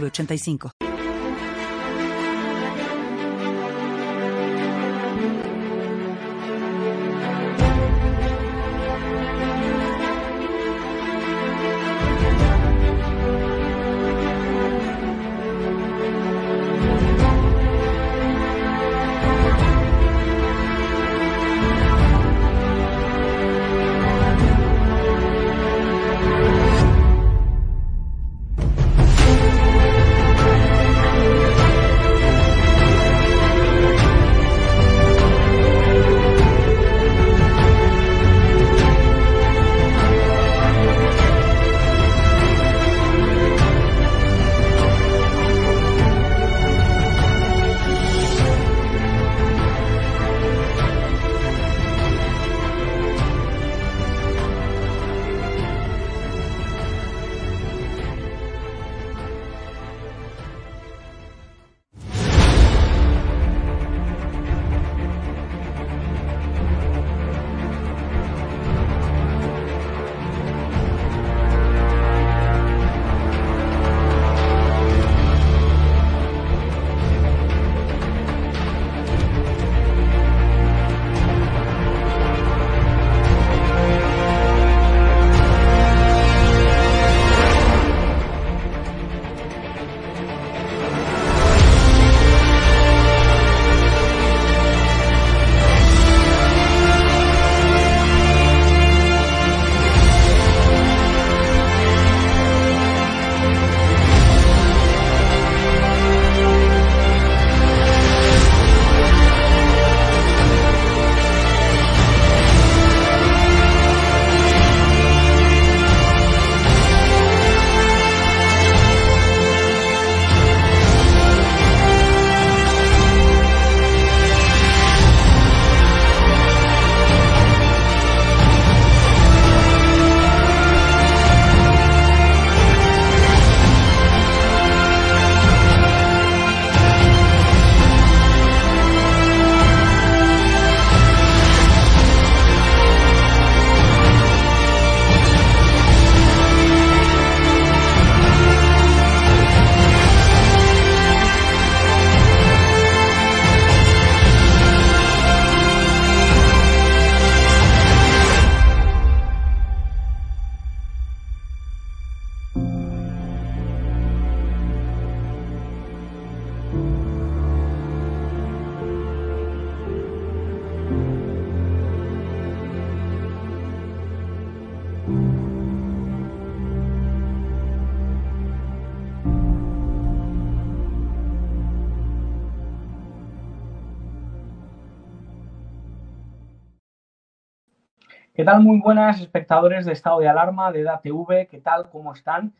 906985. ¿Qué tal? Muy buenas espectadores de Estado de Alarma, de DATV, ¿qué tal? ¿Cómo están?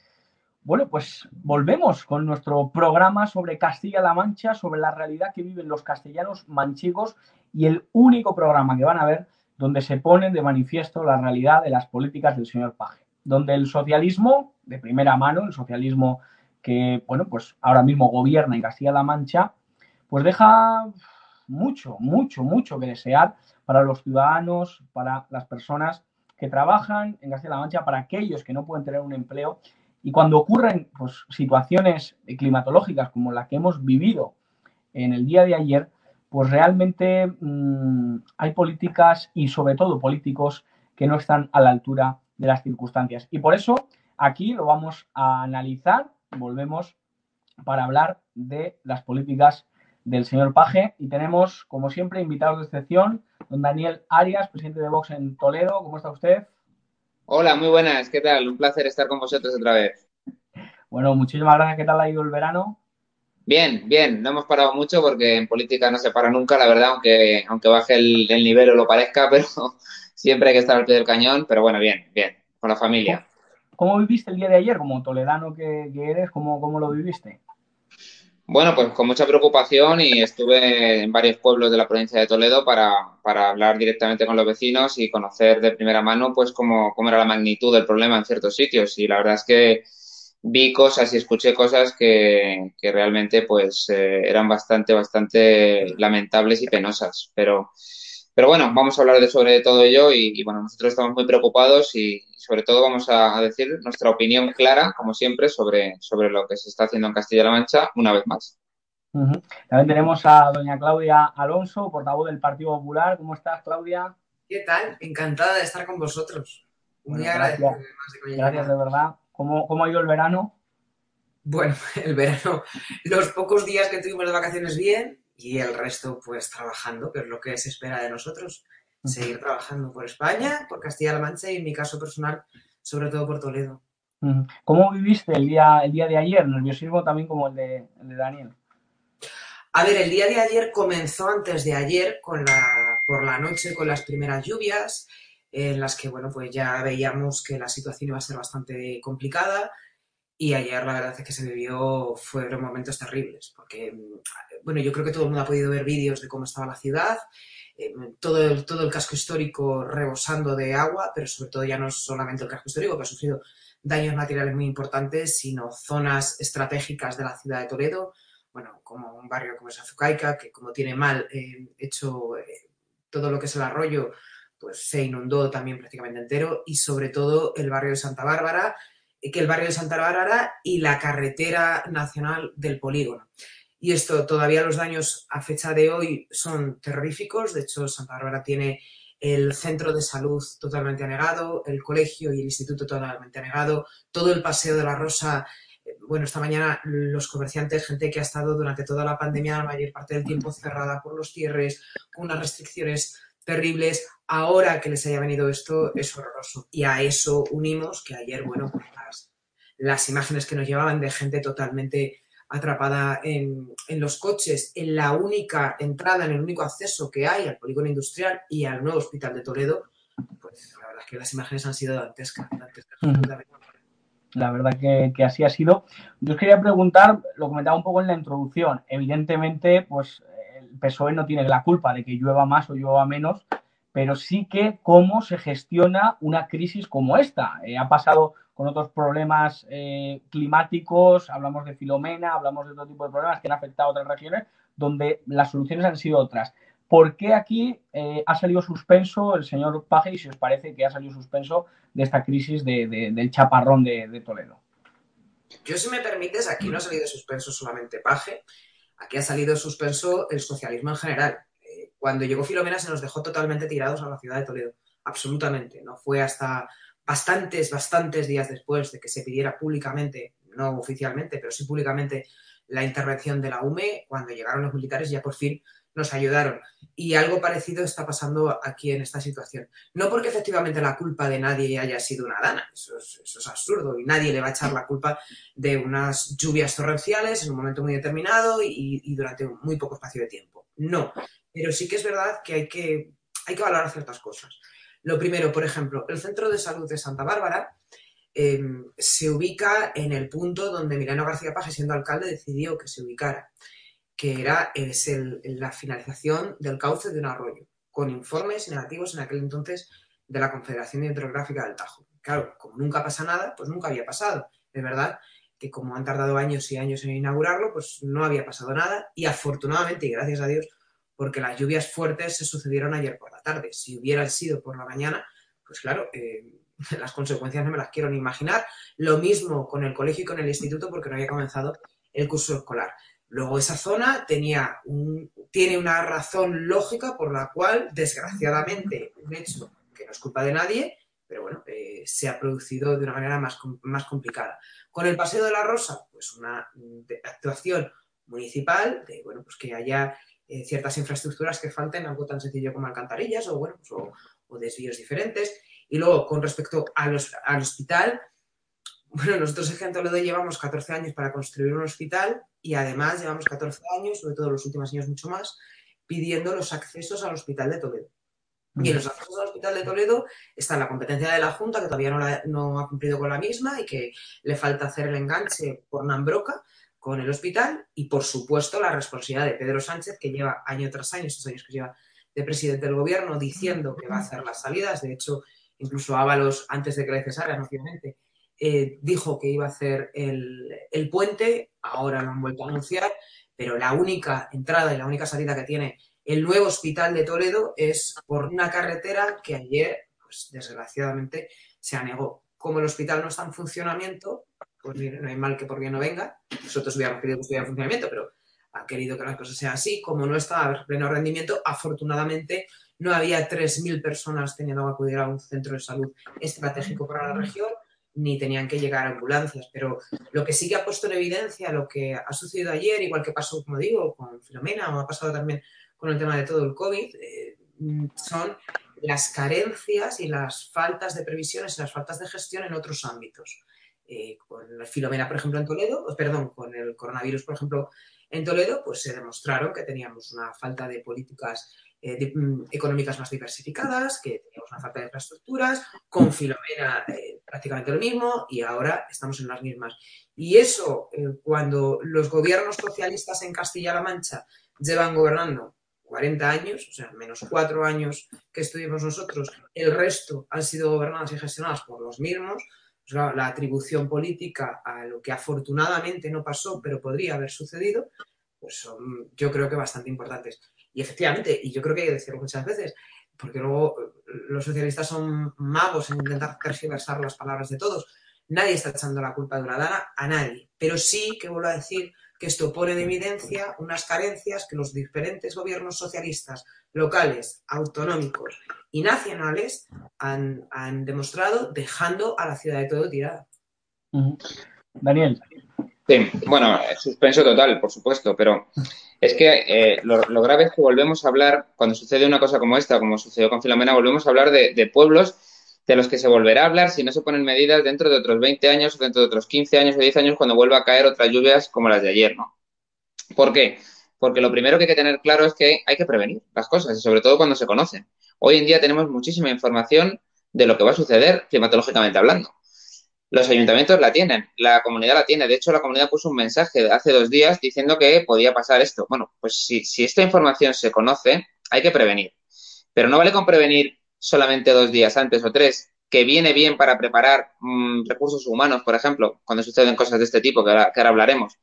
Bueno, pues volvemos con nuestro programa sobre Castilla-La Mancha, sobre la realidad que viven los castellanos manchegos y el único programa que van a ver donde se pone de manifiesto la realidad de las políticas del señor Paje, donde el socialismo de primera mano, el socialismo que, bueno, pues ahora mismo gobierna en Castilla-La Mancha, pues deja mucho, mucho, mucho que desear para los ciudadanos, para las personas que trabajan en Castilla-La Mancha, para aquellos que no pueden tener un empleo. Y cuando ocurren pues, situaciones climatológicas como la que hemos vivido en el día de ayer, pues realmente mmm, hay políticas y sobre todo políticos que no están a la altura de las circunstancias. Y por eso aquí lo vamos a analizar, volvemos para hablar de las políticas del señor Paje y tenemos, como siempre, invitados de excepción, don Daniel Arias, presidente de Vox en Toledo. ¿Cómo está usted? Hola, muy buenas. ¿Qué tal? Un placer estar con vosotros otra vez. Bueno, muchísimas gracias. ¿Qué tal ha ido el verano? Bien, bien. No hemos parado mucho porque en política no se para nunca, la verdad, aunque, aunque baje el, el nivel o lo parezca, pero siempre hay que estar al pie del cañón. Pero bueno, bien, bien. Con la familia. ¿Cómo viviste el día de ayer como toledano que, eres? ¿cómo, ¿Cómo lo viviste? Bueno, pues con mucha preocupación y estuve en varios pueblos de la provincia de Toledo para, para hablar directamente con los vecinos y conocer de primera mano pues cómo, cómo, era la magnitud del problema en ciertos sitios. Y la verdad es que vi cosas y escuché cosas que, que realmente pues eh, eran bastante, bastante lamentables y penosas. Pero, pero bueno, vamos a hablar de sobre todo ello y, y bueno, nosotros estamos muy preocupados y, sobre todo vamos a, decir nuestra opinión clara, como siempre, sobre, sobre lo que se está haciendo en Castilla-La Mancha una vez más. También tenemos a doña Claudia Alonso, portavoz del Partido Popular. ¿Cómo estás, Claudia? ¿Qué tal? Encantada de estar con vosotros. Muy agradecida. Gracias, de verdad. ¿Cómo, ¿Cómo ha ido el verano? Bueno, el verano, los pocos días que tuvimos de vacaciones bien y el resto pues trabajando, que es lo que se espera de nosotros seguir trabajando por España, por Castilla-La Mancha y en mi caso personal, sobre todo por Toledo. ¿Cómo viviste el día, el día de ayer? Nerviosismo también como el de, Daniel. A ver, el día de ayer comenzó antes de ayer con la, por la noche con las primeras lluvias, en las que, bueno, pues ya veíamos que la situación iba a ser bastante complicada. Y ayer la verdad es que se vivió, fueron momentos terribles, porque, bueno, yo creo que todo el mundo ha podido ver vídeos de cómo estaba la ciudad, eh, todo, el, todo el casco histórico rebosando de agua, pero sobre todo ya no solamente el casco histórico, que ha sufrido daños materiales muy importantes, sino zonas estratégicas de la ciudad de Toledo, bueno, como un barrio como es Azucaica, que como tiene mal eh, hecho eh, todo lo que es el arroyo, pues se inundó también prácticamente entero, y sobre todo el barrio de Santa Bárbara, que el barrio de Santa Bárbara y la carretera nacional del polígono. Y esto, todavía los daños a fecha de hoy son terroríficos. De hecho, Santa Bárbara tiene el centro de salud totalmente anegado, el colegio y el instituto totalmente anegado, todo el paseo de la Rosa. Bueno, esta mañana los comerciantes, gente que ha estado durante toda la pandemia la mayor parte del tiempo cerrada por los cierres, con unas restricciones terribles. Ahora que les haya venido esto es horroroso. Y a eso unimos que ayer, bueno, pues las, las imágenes que nos llevaban de gente totalmente atrapada en, los coches, en la única entrada, en el único acceso que hay al polígono industrial y al nuevo hospital de Toledo, pues la verdad es que las imágenes han sido dantescas. La verdad que, así ha sido. Yo os quería preguntar, lo comentaba un poco en la introducción, evidentemente, pues el PSOE no tiene la culpa de que llueva más o llueva menos, pero sí que cómo se gestiona una crisis como esta. Eh, ha pasado con otros problemas eh, climáticos, hablamos de Filomena, hablamos de otro tipo de problemas que han afectado a otras regiones, donde las soluciones han sido otras. ¿Por qué aquí eh, ha salido suspenso el señor Paje y si os parece que ha salido suspenso de esta crisis del chaparrón de, Toledo? Yo, si me permites, aquí no ha salido suspenso solamente Paje, aquí ha salido suspenso el socialismo en general. Cuando llegó Filomena se nos dejó totalmente tirados a la ciudad de Toledo, absolutamente. No fue hasta bastantes, bastantes días después de que se pidiera públicamente, no oficialmente, pero sí públicamente, la intervención de la UME, cuando llegaron los militares ya por fin nos ayudaron. Y algo parecido está pasando aquí en esta situación. No porque efectivamente la culpa de nadie haya sido una dana, eso es, absurdo, y nadie le va a echar la culpa de unas lluvias torrenciales en un momento muy determinado y, y durante muy poco espacio de tiempo. No, pero sí que es verdad que hay que, hay que valorar ciertas cosas. Lo primero, por ejemplo, el Centro de Salud de Santa Bárbara em, se ubica en el punto donde Milano García Paje, siendo alcalde, decidió que se ubicara, que era es la finalización del cauce de un arroyo, con informes negativos en aquel entonces de la Confederación Hidrográfica del Tajo. Claro, como nunca pasa nada, pues nunca había pasado. Es verdad que como han tardado años y años en inaugurarlo, pues no había pasado nada y afortunadamente y gracias a Dios porque las lluvias fuertes se sucedieron ayer por la tarde. Si hubieran sido por la mañana, pues claro, eh, las consecuencias no me las quiero ni imaginar. Lo mismo con el colegio y con el instituto porque no había comenzado el curso escolar. Luego esa zona tenía tiene una razón lógica por la cual, desgraciadamente, un hecho que no es culpa de nadie, pero bueno, eh, se ha producido de una manera más, más complicada. Con el Paseo de la Rosa, pues una actuación municipal de, bueno, pues que haya eh, ciertas infraestructuras que falten, algo tan sencillo como alcantarillas o, bueno, pues, o, desvíos diferentes. Y luego, con respecto al hospital, bueno, nosotros en Toledo llevamos 14 años para construir un hospital y además llevamos 14 años, sobre todo los últimos años mucho más, pidiendo los accesos al hospital de Toledo. Y en los accesos al Hospital de Toledo está la competencia de la Junta, que todavía no, ha cumplido con la misma y que le falta hacer el enganche por Nambroca con el hospital y, por supuesto, la responsabilidad de Pedro Sánchez, que lleva año tras año, estos años que lleva de presidente del gobierno, diciendo que va a hacer las salidas. De hecho, incluso Ábalos, antes de que le cesaran, obviamente, eh, dijo que iba a hacer el, el puente, ahora lo han vuelto a anunciar, pero la única entrada y la única salida que tiene el nuevo hospital de Toledo es por una carretera que ayer, pues desgraciadamente, se anegó. Como el hospital no está en funcionamiento, pues no hay mal que por bien no venga. Nosotros hubiéramos querido que estuviera en funcionamiento, pero ha querido que las cosas sean así. Como no estaba en pleno rendimiento, afortunadamente no había 3.000 personas teniendo que acudir a un centro de salud estratégico para la región, ni tenían que llegar ambulancias. Pero lo que sí que ha puesto en evidencia lo que ha sucedido ayer, igual que pasó, como digo, con Filomena, o ha pasado también con el tema de todo el COVID, eh, son las carencias y las faltas de previsiones y las faltas de gestión en otros ámbitos. Eh, con la Filomena, por ejemplo, en Toledo, perdón, con el coronavirus, por ejemplo, en Toledo, pues se demostraron que teníamos una falta de políticas eh, mm, económicas más diversificadas, que teníamos una falta de infraestructuras, con Filomena eh, prácticamente lo mismo y ahora estamos en las mismas. Y eso, cuando los gobiernos socialistas en Castilla-La Mancha llevan gobernando 40 años, o sea, menos cuatro años que estuvimos nosotros, el resto han sido gobernadas y gestionadas por los mismos, la atribución política a lo que afortunadamente no pasó, pero podría haber sucedido, pues son yo creo que bastante importantes. Y efectivamente, y yo creo que hay que decirlo muchas veces, porque luego eh, los socialistas son magos en intentar tergiversar las palabras de todos. Nadie está echando la culpa de Uradana a nadie, pero sí que vuelvo a decir que esto pone en evidencia unas carencias que los diferentes gobiernos socialistas locales, autonómicos y nacionales han, demostrado dejando a la ciudad de todo tirada. Daniel. Sí, bueno, suspenso total, por supuesto, pero es que eh, lo, grave es que volvemos a hablar, cuando sucede una cosa como esta, como sucedió con Filomena, volvemos a hablar de, pueblos de los que se volverá a hablar si no se ponen medidas dentro de otros 20 años o dentro de otros 15 años o 10 años cuando vuelva a caer otras lluvias como las de ayer, ¿no? ¿Por qué? Porque lo primero que hay que tener claro es que hay que prevenir las cosas, y sobre todo cuando se conocen. Hoy en día tenemos muchísima información de lo que va a suceder climatológicamente hablando. Los ayuntamientos la tienen, la comunidad la tiene. De hecho, la comunidad puso un mensaje hace dos días diciendo que podía pasar esto. Bueno, pues si, si esta información se conoce, hay que prevenir. Pero no vale con prevenir solamente dos días antes o tres, que viene bien para preparar mm, recursos humanos, por ejemplo, cuando suceden cosas de este tipo, que ahora hablaremos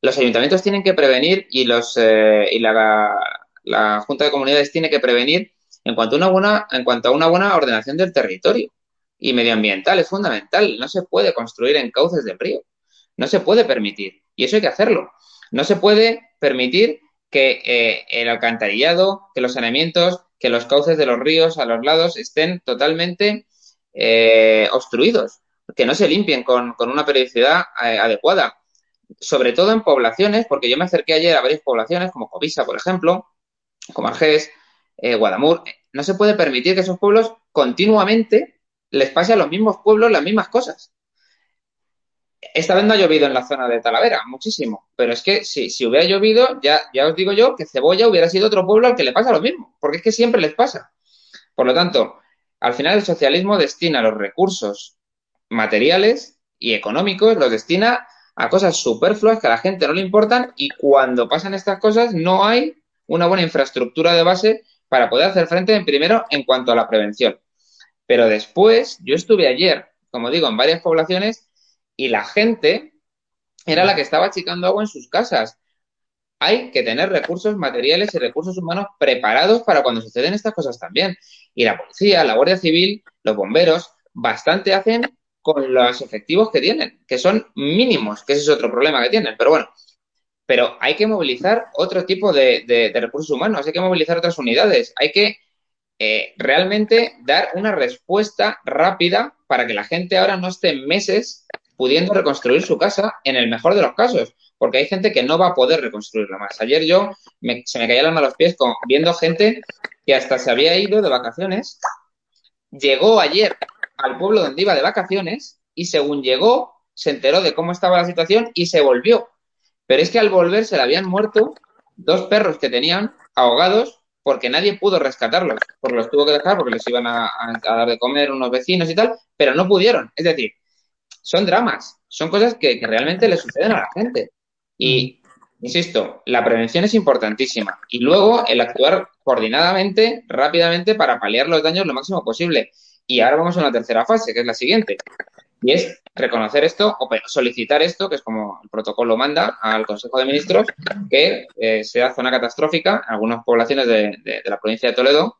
los ayuntamientos tienen que prevenir y los eh, y la, la, Junta de Comunidades tiene que prevenir en cuanto a una buena en cuanto a una buena ordenación del territorio y medioambiental es fundamental. No se puede construir en cauces del río, no se puede permitir y eso hay que hacerlo. No se puede permitir que eh, el alcantarillado, que los saneamientos, que los cauces de los ríos a los lados estén totalmente eh, obstruidos, que no se limpien con, con una periodicidad adecuada sobre todo en poblaciones, porque yo me acerqué ayer a varias poblaciones, como Covisa, por ejemplo, como Argés, eh, Guadamur. No se puede permitir que esos pueblos continuamente les pase a los mismos pueblos las mismas cosas. Esta vez no ha llovido en la zona de Talavera, muchísimo, pero es que si, hubiera llovido, ya, ya os digo yo que Cebolla hubiera sido otro pueblo al que le pasa lo mismo, porque es que siempre les pasa. Por lo tanto, al final el socialismo destina los recursos materiales y económicos, los destina a cosas superfluas que a la gente no le importan y cuando pasan estas cosas no hay una buena infraestructura de base para poder hacer frente en primero en cuanto a la prevención. Pero después, yo estuve ayer, como digo, en varias poblaciones y la gente era la que estaba achicando agua en sus casas. Hay que tener recursos materiales y recursos humanos preparados para cuando suceden estas cosas también. Y la policía, la Guardia Civil, los bomberos, bastante hacen con los efectivos que tienen, que son mínimos, que ese es otro problema que tienen. Pero bueno, pero hay que movilizar otro tipo de, recursos humanos, hay que movilizar otras unidades, hay que eh, realmente dar una respuesta rápida para que la gente ahora no esté meses pudiendo reconstruir su casa en el mejor de los casos, porque hay gente que no va a poder reconstruirla más. Ayer yo se me caía la mano a los pies con, viendo gente que hasta se había ido de vacaciones, llegó ayer al pueblo donde iba de vacaciones y según llegó, se enteró de cómo estaba la situación y se volvió. Pero es que al volver se le habían muerto dos perros que tenían ahogados porque nadie pudo rescatarlos, porque los tuvo que dejar porque les iban a, dar de comer unos vecinos y tal, pero no pudieron. Es decir, son dramas, son cosas que, realmente le suceden a la gente. Y, insisto, la prevención es importantísima. Y luego el actuar coordinadamente, rápidamente, para paliar los daños lo máximo posible. Y ahora vamos a una tercera fase, que es la siguiente. Y es reconocer esto o solicitar esto, que es como el protocolo manda al Consejo de Ministros, que eh, sea zona catastrófica en algunas poblaciones de, la provincia de Toledo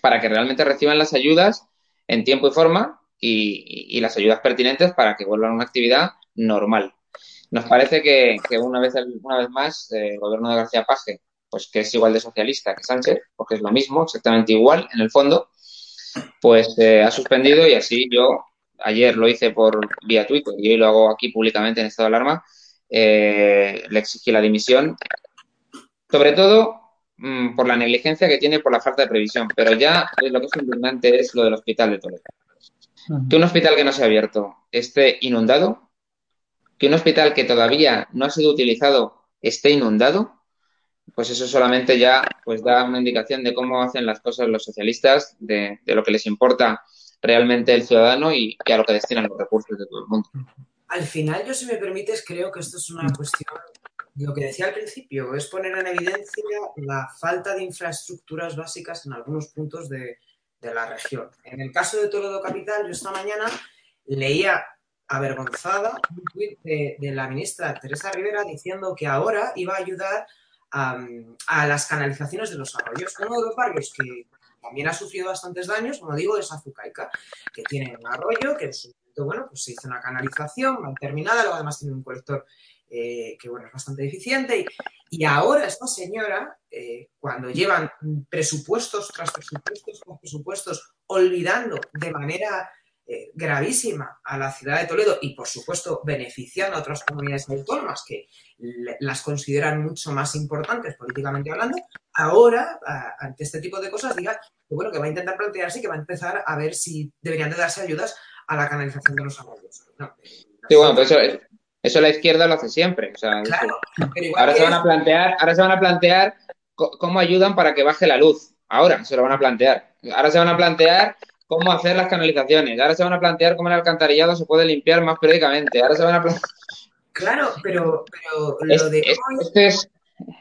para que realmente reciban las ayudas en tiempo y forma y, las ayudas pertinentes para que vuelvan a una actividad normal. Nos parece que, una, vez, una vez más eh, el gobierno de García Paje, pues que es igual de socialista que Sánchez, porque es lo mismo, exactamente igual en el fondo, pues eh, ha suspendido y así yo ayer lo hice por vía Twitter y hoy lo hago aquí públicamente en estado de alarma, eh, le exigí la dimisión, sobre todo mm, por la negligencia que tiene por la falta de previsión, pero ya lo que es indignante es lo del hospital de Toledo. Que un hospital que no se ha abierto esté inundado, que un hospital que todavía no ha sido utilizado esté inundado, pues eso solamente ya pues da una indicación de cómo hacen las cosas los socialistas, de, de lo que les importa realmente el ciudadano y, a lo que destinan los recursos de todo el mundo. Al final, yo si me permites, creo que esto es una cuestión, lo que decía al principio, es poner en evidencia la falta de infraestructuras básicas en algunos puntos de, la región. En el caso de Toledo Capital, yo esta mañana leía avergonzada un tuit de, la ministra Teresa Rivera diciendo que ahora iba a ayudar a, a, las canalizaciones de los arroyos. Uno de los barrios que también ha sufrido bastantes daños, como digo, es Azucaica, que tiene un arroyo, que en su momento, bueno, pues se hizo una canalización mal terminada, luego además tiene un colector eh, que, bueno, es bastante eficiente. Y, ahora esta señora, eh, cuando llevan presupuestos tras presupuestos tras presupuestos, olvidando de manera eh, gravísima a la ciudad de Toledo y, por supuesto, beneficiando a otras comunidades autónomas que las consideran mucho más importantes políticamente hablando, ahora, ante este tipo de cosas, diga que, bueno, que va a intentar plantearse y que va a empezar a ver si deberían de darse ayudas a la canalización de los arroyos. sí, bueno, pues eso, eso, la izquierda lo hace siempre. ahora, se van a plantear, ahora se van a plantear cómo ayudan para que baje la luz. Ahora se lo van a plantear. Ahora se van a plantear cómo hacer las canalizaciones. Ahora se van a plantear cómo el alcantarillado se puede limpiar más periódicamente. Ahora se van a plantear... Claro, pero, pero lo de es,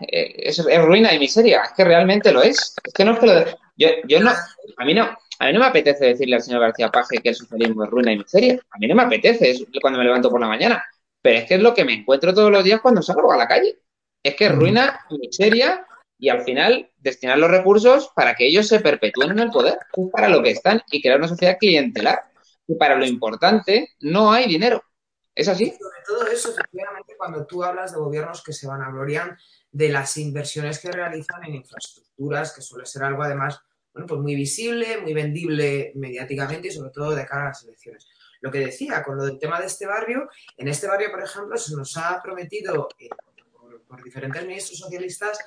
es, es, ruina y miseria. Es que realmente lo es. Es que no es que lo yo, yo no, a mí no, a mí no me apetece decirle al señor García Paje que el socialismo es ruina y miseria. A mí no me apetece es cuando me levanto por la mañana. Pero es que es lo que me encuentro todos los días cuando salgo a la calle. Es que ruina y miseria y al final destinar los recursos para que ellos se perpetúen en el poder, para lo que están y crear una sociedad clientelar. Y para lo importante no hay dinero. ¿Es así? sobre todo eso, efectivamente, cuando tú hablas de gobiernos que se van a gloriar de las inversiones que realizan en infraestructuras, que suele ser algo además bueno, pues muy visible, muy vendible mediáticamente y sobre todo de cara a las elecciones. Lo que decía con lo del tema de este barrio, en este barrio, por ejemplo, se nos ha prometido eh, por, diferentes ministros socialistas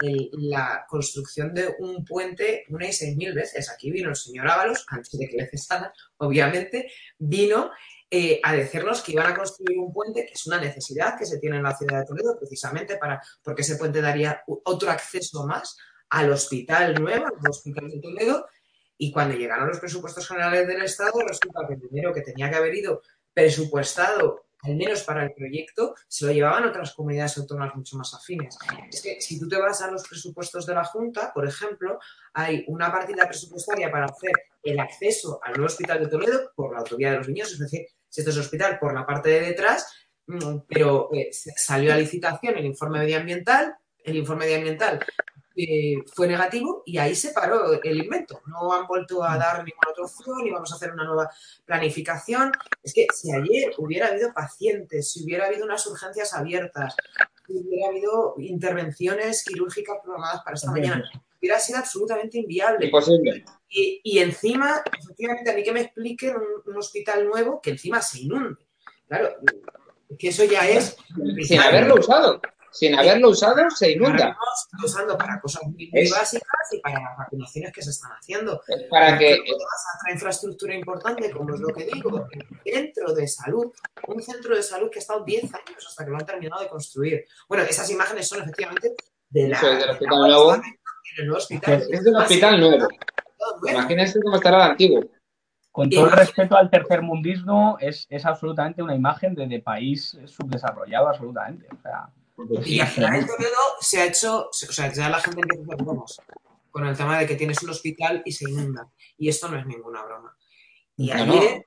la construcción de un puente una y seis mil veces. Aquí vino el señor Ábalos, antes de que le cesara, obviamente, vino eh, a decirnos que iban a construir un puente, que es una necesidad que se tiene en la ciudad de Toledo, precisamente para, porque ese puente daría otro acceso más al hospital nuevo, al hospital de Toledo, y cuando llegaron los presupuestos generales del Estado, resulta que el dinero que tenía que haber ido presupuestado al menos para el proyecto, se lo llevaban otras comunidades autónomas mucho más afines. Es que si tú te vas a los presupuestos de la Junta, por ejemplo, hay una partida presupuestaria para hacer el acceso al nuevo hospital de Toledo por la autovía de los niños, es decir, si esto es hospital por la parte de detrás, mm, pero eh, salió a licitación el informe medioambiental, el informe medioambiental eh, fue negativo y ahí se paró el invento. No han vuelto a dar ninguna otra opción y vamos a hacer una nueva planificación. Es que si ayer hubiera habido pacientes, si hubiera habido unas urgencias abiertas, si hubiera habido intervenciones quirúrgicas programadas para esta mañana, hubiera sido absolutamente inviable. Imposible. Y, encima, efectivamente, a mí que me expliquen un, un hospital nuevo que encima se inunde. Claro, que eso ya es... Sin haberlo usado sin haberlo usado, se inunda. Estamos usando para cosas muy, básicas y para las vacunaciones que se están haciendo. Es para que. Otra infraestructura importante, como es lo que digo, el centro de salud, un centro de salud que ha estado 10 años hasta que lo han terminado de construir. Bueno, esas imágenes son efectivamente de la. del hospital nuevo. el nuevo hospital. Es un hospital nuevo. Imagínense cómo estará el antiguo. Con todo el respeto al tercer mundismo, es, es absolutamente una imagen de, de país subdesarrollado, absolutamente. O sea, y al final en Toledo se ha hecho, o sea, ya la gente empieza a hacer con el tema de que tienes un hospital y se inunda. Y esto no es ninguna broma. Y No, ayer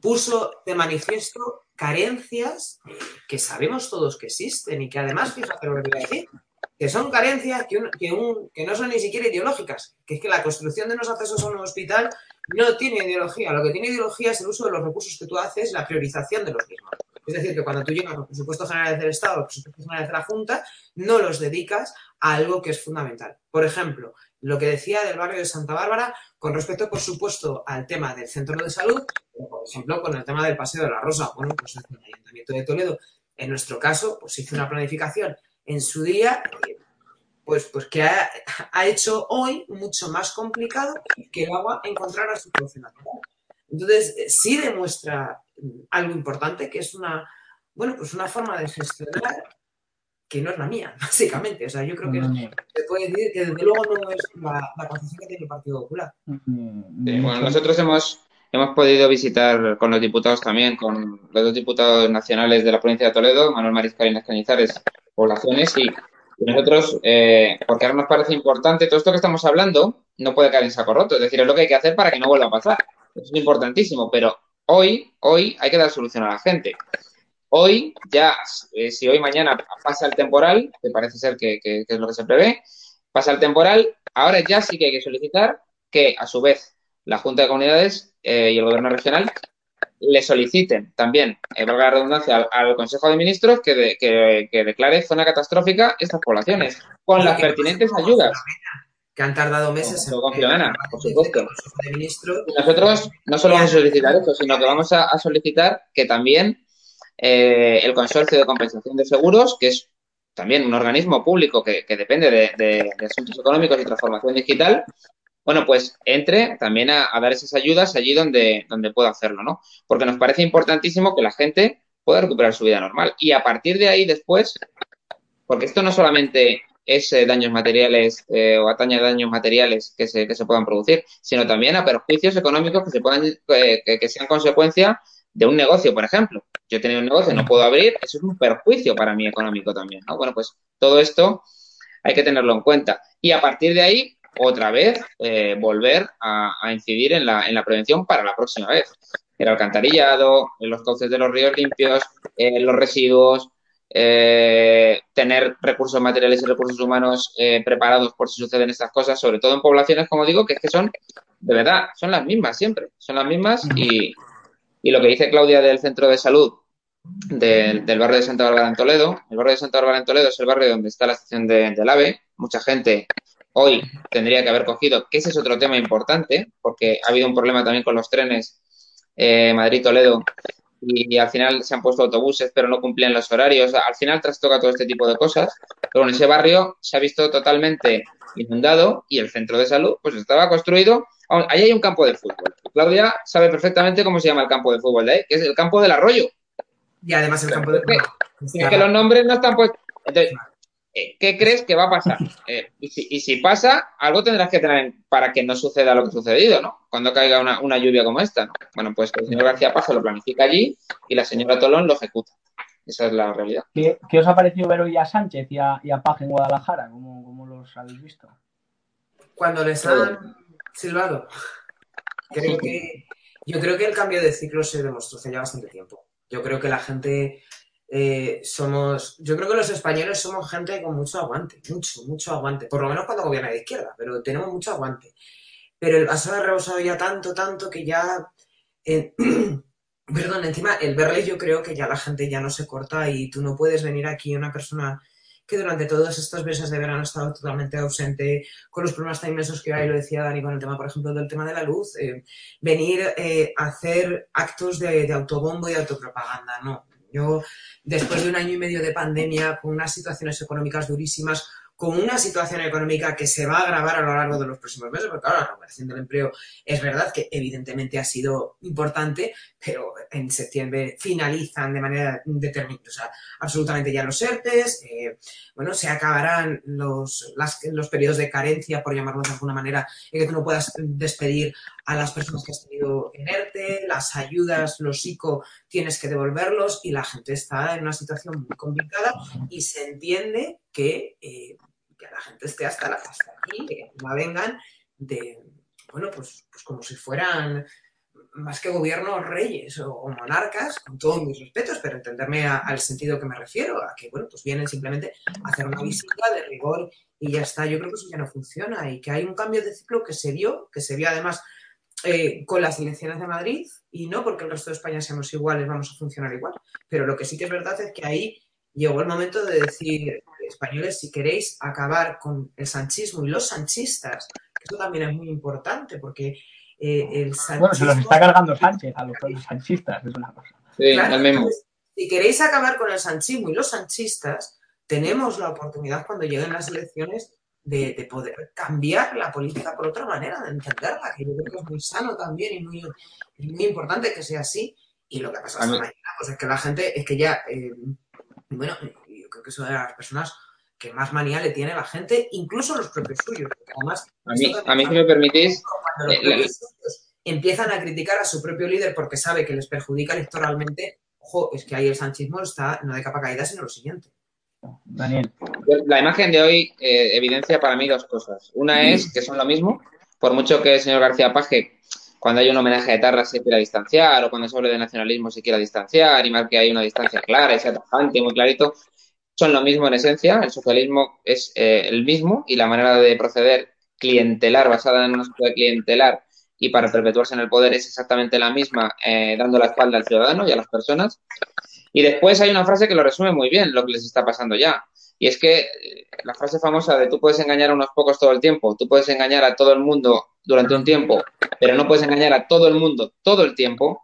puso de manifiesto carencias que sabemos todos que existen y que además, fíjate lo que voy a decir, que son carencias que, un- que, un- que no son ni siquiera ideológicas, que es que la construcción de unos accesos a un hospital no tiene ideología, lo que tiene ideología es el uso de los recursos que tú haces, la priorización de los mismos. Es decir, que cuando tú llegas a los presupuestos generales del Estado, los presupuestos generales de la Junta, no los dedicas a algo que es fundamental. Por ejemplo, lo que decía del barrio de Santa Bárbara con respecto, por supuesto, al tema del centro de salud, por ejemplo, con el tema del Paseo de la Rosa. Bueno, pues el Ayuntamiento de Toledo, en nuestro caso, pues hizo una planificación en su día, pues, pues que ha, hecho hoy mucho más complicado que el agua encontrar a su natural. Entonces, sí demuestra algo importante, que es una, bueno, pues una forma de gestionar que no es la mía, básicamente. O sea, yo creo que se puede decir que desde luego no es la, la concepción que tiene el Partido Popular. Sí, bueno, nosotros hemos, hemos podido visitar con los diputados también, con los dos diputados nacionales de la provincia de Toledo, Manuel Mariscal y Inés Cañizares, poblaciones, y, nosotros, eh, porque ahora nos parece importante, todo esto que estamos hablando no puede caer en saco roto, es decir, es lo que hay que hacer para que no vuelva a pasar. Eso es importantísimo, pero hoy, hoy hay que dar solución a la gente. Hoy, ya, eh, si hoy mañana pasa el temporal, que parece ser que, es lo que se prevé, pasa el temporal, ahora ya sí que hay que solicitar que, a su vez, la Junta de Comunidades eh, y el Gobierno regional le soliciten también, eh, valga la redundancia, al, Consejo de Ministros que declare zona catastrófica estas poblaciones, con las pertinentes ayudas. Que han tardado meses Con Filomena, por supuesto. de Ministros. Nosotros no solo vamos a solicitar eso, sino que vamos a, a solicitar que también eh, el Consorcio de Compensación de Seguros, que es también un organismo público que, que depende de, de- de asuntos económicos y transformación digital, bueno, pues entre también a, a dar esas ayudas allí donde, donde pueda hacerlo, ¿no? Porque nos parece importantísimo que la gente pueda recuperar su vida normal. Y a partir de ahí después, porque esto no solamente es eh, daños materiales eh, o atañe a daños materiales que se, que se puedan producir, sino también a perjuicios económicos que se puedan que, que sean consecuencia de un negocio, por ejemplo. Yo tenido un negocio, no puedo abrir, eso es un perjuicio para mí económico también, ¿no? Bueno, pues todo esto hay que tenerlo en cuenta. Y a partir de ahí, otra vez, eh, volver a, a incidir en la, en la prevención para la próxima vez. El alcantarillado, los cauces de los ríos limpios, eh, los residuos, eh, tener recursos materiales y recursos humanos eh, preparados por si suceden estas cosas, sobre todo en poblaciones, como digo, que es que son, de verdad, son las mismas siempre, son las mismas y, y lo que dice Claudia del centro de salud del, del barrio de Santa Bárbara en Toledo, el barrio de Santa Bárbara en Toledo es el barrio donde está la estación de- del AVE, mucha gente hoy tendría que haber cogido, que ese es otro tema importante, porque ha habido un problema también con los trenes eh, Madrid-Toledo y, al final se han puesto autobuses, pero no cumplían los horarios. Al final trastoca todo este tipo de cosas. Pero bueno, ese barrio se ha visto totalmente inundado y el centro de salud pues estaba construido. Ahí hay un campo de fútbol. Claudia sabe perfectamente cómo se llama el campo de fútbol de ahí, que es el campo del arroyo. Y además el campo de Es que los nombres no están puestos. Entonces, ¿qué crees que va a pasar? Eh, y, si, y si pasa, algo tendrás que tener en- para que no suceda lo que ha sucedido, ¿no? Cuando caiga una, una lluvia como esta, ¿no? Bueno, pues el señor García Paso lo planifica allí y la señora Tolón lo ejecuta. Esa es la realidad. ¿Qué, qué os ha parecido ver hoy a Sánchez y a, y a en Guadalajara? ¿Cómo, cómo los habéis visto? Cuando les han silbado. Creo que, yo creo que el cambio de ciclo se demostró hace ya bastante tiempo. Yo creo que la gente eh, somos. Yo creo que los españoles somos gente con mucho aguante, mucho, mucho aguante. Por lo menos cuando gobierna de izquierda, pero tenemos mucho aguante. Pero el vaso ha rebosado ya tanto, tanto que ya. eh, perdón, encima el verles yo creo que ya la gente ya no se corta y tú no puedes venir aquí una persona que durante todos estos meses de verano ha estado totalmente ausente, con los problemas tan inmensos que hay, lo decía Dani con el tema, por ejemplo, del tema de la luz, eh, venir eh, a hacer actos de, de autobombo y autopropaganda, no. Yo, después de un año y medio de pandemia, con unas situaciones económicas durísimas, con una situación económica que se va a agravar a lo largo de los próximos meses, porque ahora la recuperación del empleo es verdad que evidentemente ha sido importante, pero en septiembre finalizan de manera determinada, o sea, absolutamente ya los ERTES, eh, bueno, se acabarán los, los periodos de carencia, por llamarlo de alguna manera, en que tú no puedas despedir a las personas que has tenido en ERTE, las ayudas, los ICO, tienes que devolverlos y la gente está en una situación muy complicada y se entiende que eh, que la gente esté hasta, la, hasta aquí, que no vengan de, bueno, pues, pues como si fueran más que gobiernos reyes o, monarcas, con todos mis respetos, pero entenderme al sentido que me refiero, a que, bueno, pues vienen simplemente a hacer una visita de rigor y ya está. Yo creo que eso ya no funciona y que hay un cambio de ciclo que se vio, que se vio además eh, con las elecciones de Madrid y no porque el resto de España seamos iguales, vamos a funcionar igual. Pero lo que sí que es verdad es que ahí llegó el momento de decir, españoles, si queréis acabar con el sanchismo y los sanchistas, que eso también es muy importante porque eh, el sanchismo... Bueno, se los está cargando Sánchez a los, sanchistas, es una cosa. Sí, claro, mismo. si queréis acabar con el sanchismo y los sanchistas, tenemos la oportunidad cuando lleguen las elecciones de, poder cambiar la política por otra manera, de entenderla, que yo creo que es muy sano también y muy, muy importante que sea así. Y lo que ha pasado esta mañana, pues es que la gente, es que ya... Eh, bueno, yo creo que son de las personas que más manía le tiene la gente, incluso los propios suyos. además, a mí, a mí si me permitís... Cuando los eh, suyos empiezan a criticar a su propio líder porque sabe que les perjudica electoralmente, ojo, es que ahí el sanchismo está no de capa caída, sino lo siguiente. Daniel. La imagen de hoy eh, evidencia para mí dos cosas. Una es que son lo mismo, por mucho que el señor García Paje cuando hay un homenaje de Tarra se quiera distanciar o cuando se habla de nacionalismo se quiera distanciar y más que hay una distancia clara y sea tajante, muy clarito, son lo mismo en esencia. El socialismo es eh, el mismo y la manera de proceder clientelar, basada en una sociedad clientelar y para perpetuarse en el poder es exactamente la misma, eh, dando la espalda al ciudadano y a las personas. Y después hay una frase que lo resume muy bien lo que les está pasando ya. Y es que eh, la frase famosa de tú puedes engañar a unos pocos todo el tiempo, tú puedes engañar a todo el mundo durante un tiempo, pero no puedes engañar a todo el mundo todo el tiempo.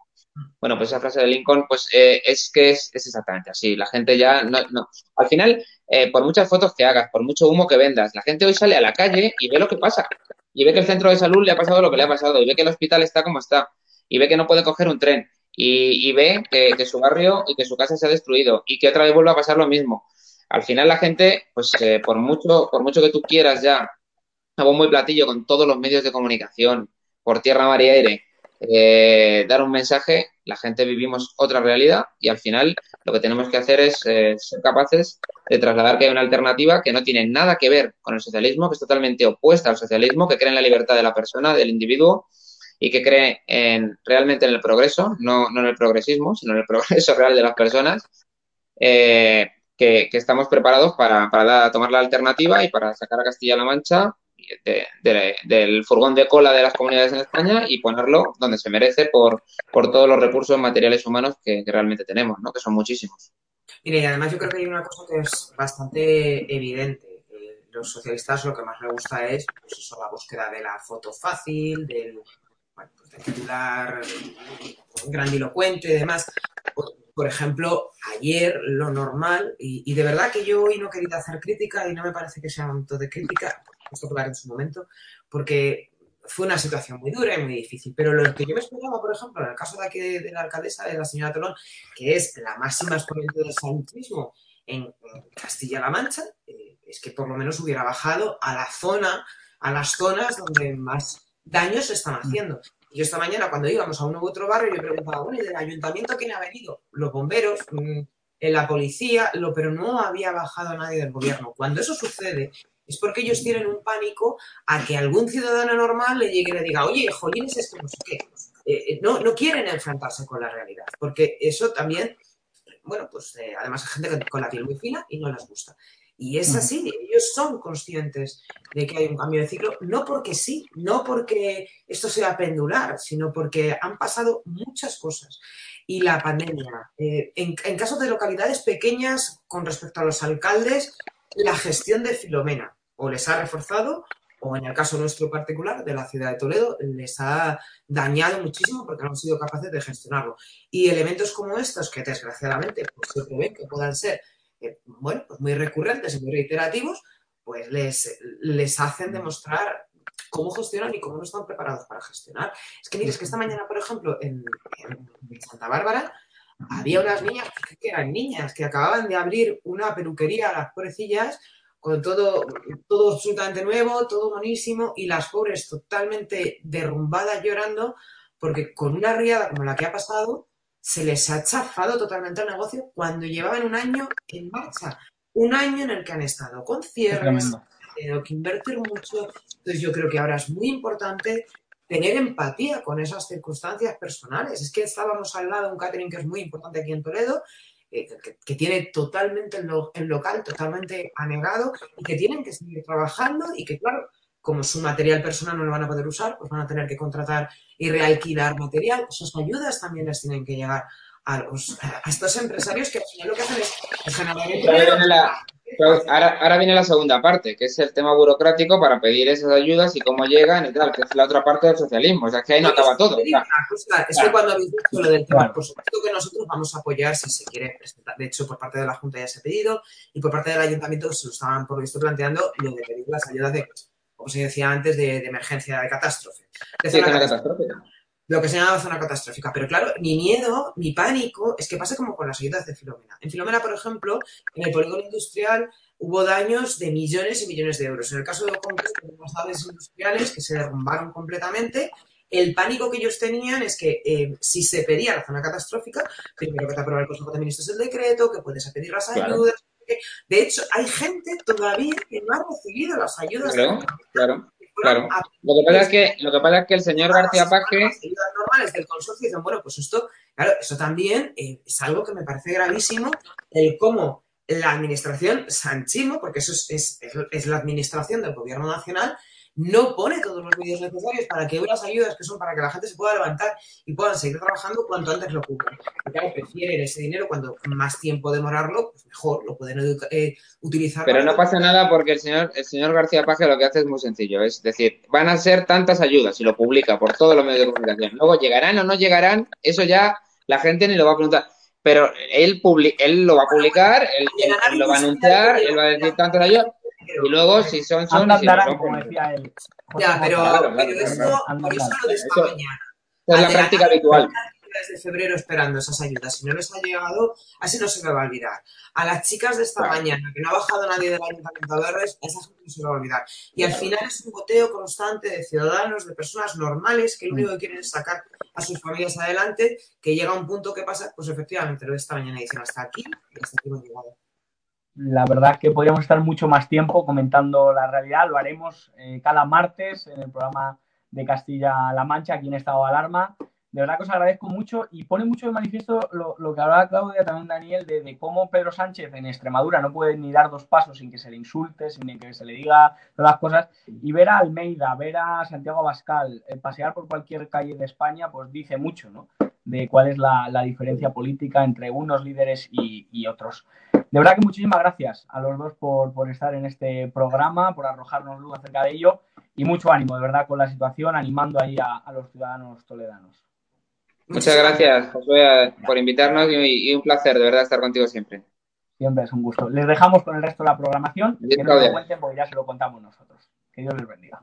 Bueno, pues esa frase de Lincoln, pues eh, es que es, exactamente así. La gente ya no, no. Al final, eh, por muchas fotos que hagas, por mucho humo que vendas, la gente hoy sale a la calle y ve lo que pasa. Y ve que el centro de salud le ha pasado lo que le ha pasado, y ve que el hospital está como está, y ve que no puede coger un tren, y, ve que, su barrio y que su casa se ha destruido, y que otra vez vuelve a pasar lo mismo al final la gente, pues eh, por mucho, por mucho que tú quieras ya a bombo y platillo con todos los medios de comunicación, por tierra, mar y aire, eh, dar un mensaje, la gente vivimos otra realidad y al final lo que tenemos que hacer es eh, ser capaces de trasladar que hay una alternativa que no tiene nada que ver con el socialismo, que es totalmente opuesta al socialismo, que cree en la libertad de la persona, del individuo y que cree en, realmente en el progreso, no, no en el progresismo, sino en el progreso real de las personas. Eh, que, estamos preparados para, para, tomar la alternativa y para sacar a Castilla-La Mancha del furgón de cola de las comunidades en España y ponerlo donde se merece por, por todos los recursos materiales humanos que, realmente tenemos, ¿no? que son muchísimos. Mire, y además yo creo que hay una cosa que es bastante evidente. Eh, los socialistas lo que más les gusta es pues eso, la búsqueda de la foto fácil, del, bueno, pues del titular grandilocuente y demás por ejemplo, ayer lo normal, y, de verdad que yo hoy no querido hacer crítica y no me parece que sea un de crítica, esto hablar en su momento, porque fue una situación muy dura y muy difícil. Pero lo que yo me esperaba, por ejemplo, en el caso de aquí de, la alcaldesa, de la señora Tolón, que es la máxima exponente del sanchismo en, Castilla-La Mancha, eh, es que por lo menos hubiera bajado a la zona, a las zonas donde más daños se están haciendo. Y yo esta mañana, cuando íbamos a uno u otro barrio, yo preguntaba, bueno, ¿y del ayuntamiento quién ha venido? Los bomberos, mm, la policía, lo, pero no había bajado nadie del gobierno. Cuando eso sucede, es porque ellos tienen un pánico a que algún ciudadano normal le llegue y le diga, oye, jolines, esto no sé qué. Eh, eh, no, no quieren enfrentarse con la realidad, porque eso también, bueno, pues eh, además hay gente con la piel muy fina y no les gusta. Y es así, ellos son conscientes de que hay un cambio de ciclo, no porque sí, no porque esto sea pendular, sino porque han pasado muchas cosas. Y la pandemia, eh, en, en caso de localidades pequeñas con respecto a los alcaldes, la gestión de Filomena o les ha reforzado o en el caso nuestro particular de la ciudad de Toledo, les ha dañado muchísimo porque no han sido capaces de gestionarlo. Y elementos como estos, que desgraciadamente pues, se que puedan ser bueno, pues muy recurrentes y muy reiterativos, pues les, les hacen demostrar cómo gestionan y cómo no están preparados para gestionar. Es que mires que esta mañana, por ejemplo, en, Santa Bárbara, había unas niñas que eran niñas, que acababan de abrir una peluquería a las pobrecillas con todo, todo absolutamente nuevo, todo buenísimo, y las pobres totalmente derrumbadas llorando, porque con una riada como la que ha pasado, se les ha chafado totalmente el negocio cuando llevaban un año en marcha. Un año en el que han estado con cierres, tenido que invertir mucho. Entonces yo creo que ahora es muy importante tener empatía con esas circunstancias personales. Es que estábamos al lado de un catering que es muy importante aquí en Toledo, eh, que, tiene totalmente el, el, local totalmente anegado y que tienen que seguir trabajando y que, claro, como su material personal no lo van a poder usar, pues van a tener que contratar y realquilar material. Esas ayudas también les tienen que llegar a, estos empresarios que al final lo que hacen es, generar Ahora, viene la segunda parte, que es el tema burocrático para pedir esas ayudas y cómo llegan y tal, que es la otra parte del socialismo. O sea, que ahí no acaba todo. es que cuando habéis dicho lo del tema, por supuesto que nosotros vamos a apoyar si se quiere presentar. De hecho, por parte de la Junta ya se ha pedido y por parte del Ayuntamiento se lo estaban por lo visto planteando lo de pedir las ayudas de como se decía antes, de, emergencia, de catástrofe. Lo que se llama zona catastrófica. Pero claro, ni miedo, ni pánico, es que pasa como con las ayudas de Filomena. En Filomena, por ejemplo, en el polígono industrial hubo daños de millones y millones de euros. En el caso de concreto, naves industriales que se derrumbaron completamente. El pánico que ellos tenían es que eh, si se pedía la zona catastrófica, primero que te aprueba el Consejo de Ministros el decreto, que puedes pedir las ayudas, de hecho, hay gente todavía que no ha recibido las ayudas. Claro, claro. Claro. Lo que, pasa es que, lo que pasa es que el señor García Paje. Las ayudas normales del consorcio dicen, bueno, pues esto, claro, eso también eh, es algo que me parece gravísimo, el cómo la administración Sanchimo, porque eso es, es la administración del gobierno nacional, no pone todos los medios necesarios para que unas ayudas que son para que la gente se pueda levantar y puedan seguir trabajando cuanto antes lo cubran. claro, prefieren ese dinero cuando más tiempo demorarlo, pues mejor, lo pueden eh, utilizar. Pero no pasa nada porque el señor, el señor García Paje lo que hace es muy sencillo, es decir, van a ser tantas ayudas y lo publica por todos los medios de comunicación. Luego llegarán o no llegarán, eso ya la gente ni lo va a preguntar pero él, él lo va a publicar, él, lo va a anunciar, él va a decir tantas ayudas, y luego, si son, son. y si no, como decía él. Ya, pero, pero eso, por eso lo de esta mañana. Es la práctica habitual. Desde febrero esperando esas ayudas. Si no les ha llegado, así no se me va a olvidar. A las chicas de esta mañana, que no ha bajado nadie del Ayuntamiento de Berres, a esa gente no se va a olvidar. Y al final es un boteo constante de ciudadanos, de personas normales, que lo único que quieren es sacar a sus familias adelante, que llega un punto que pasa, pues efectivamente lo de esta mañana dicen hasta aquí y hasta aquí no he llegado. La verdad que podríamos estar mucho más tiempo comentando la realidad. Lo haremos eh, cada martes en el programa de Castilla-La Mancha, aquí en Estado de Alarma. De verdad que os agradezco mucho y pone mucho de manifiesto lo, que hablaba Claudia, también Daniel, de, cómo Pedro Sánchez en Extremadura no puede ni dar dos pasos sin que se le insulte, sin que se le diga todas las cosas. Y ver a Almeida, ver a Santiago Abascal, eh, pasear por cualquier calle de España, pues dice mucho, ¿no? De cuál es la, diferencia política entre unos líderes y otros. De verdad que muchísimas gracias a los dos por, estar en este programa, por arrojarnos luz acerca de ello y mucho ánimo, de verdad, con la situación, animando ahí a, los ciudadanos toledanos. Muchas gracias, Josué, por invitarnos y, un placer de verdad estar contigo siempre. Siempre es un gusto. Les dejamos con el resto de la programación. Que no lo cuenten porque ya se lo contamos nosotros. Que Dios les bendiga.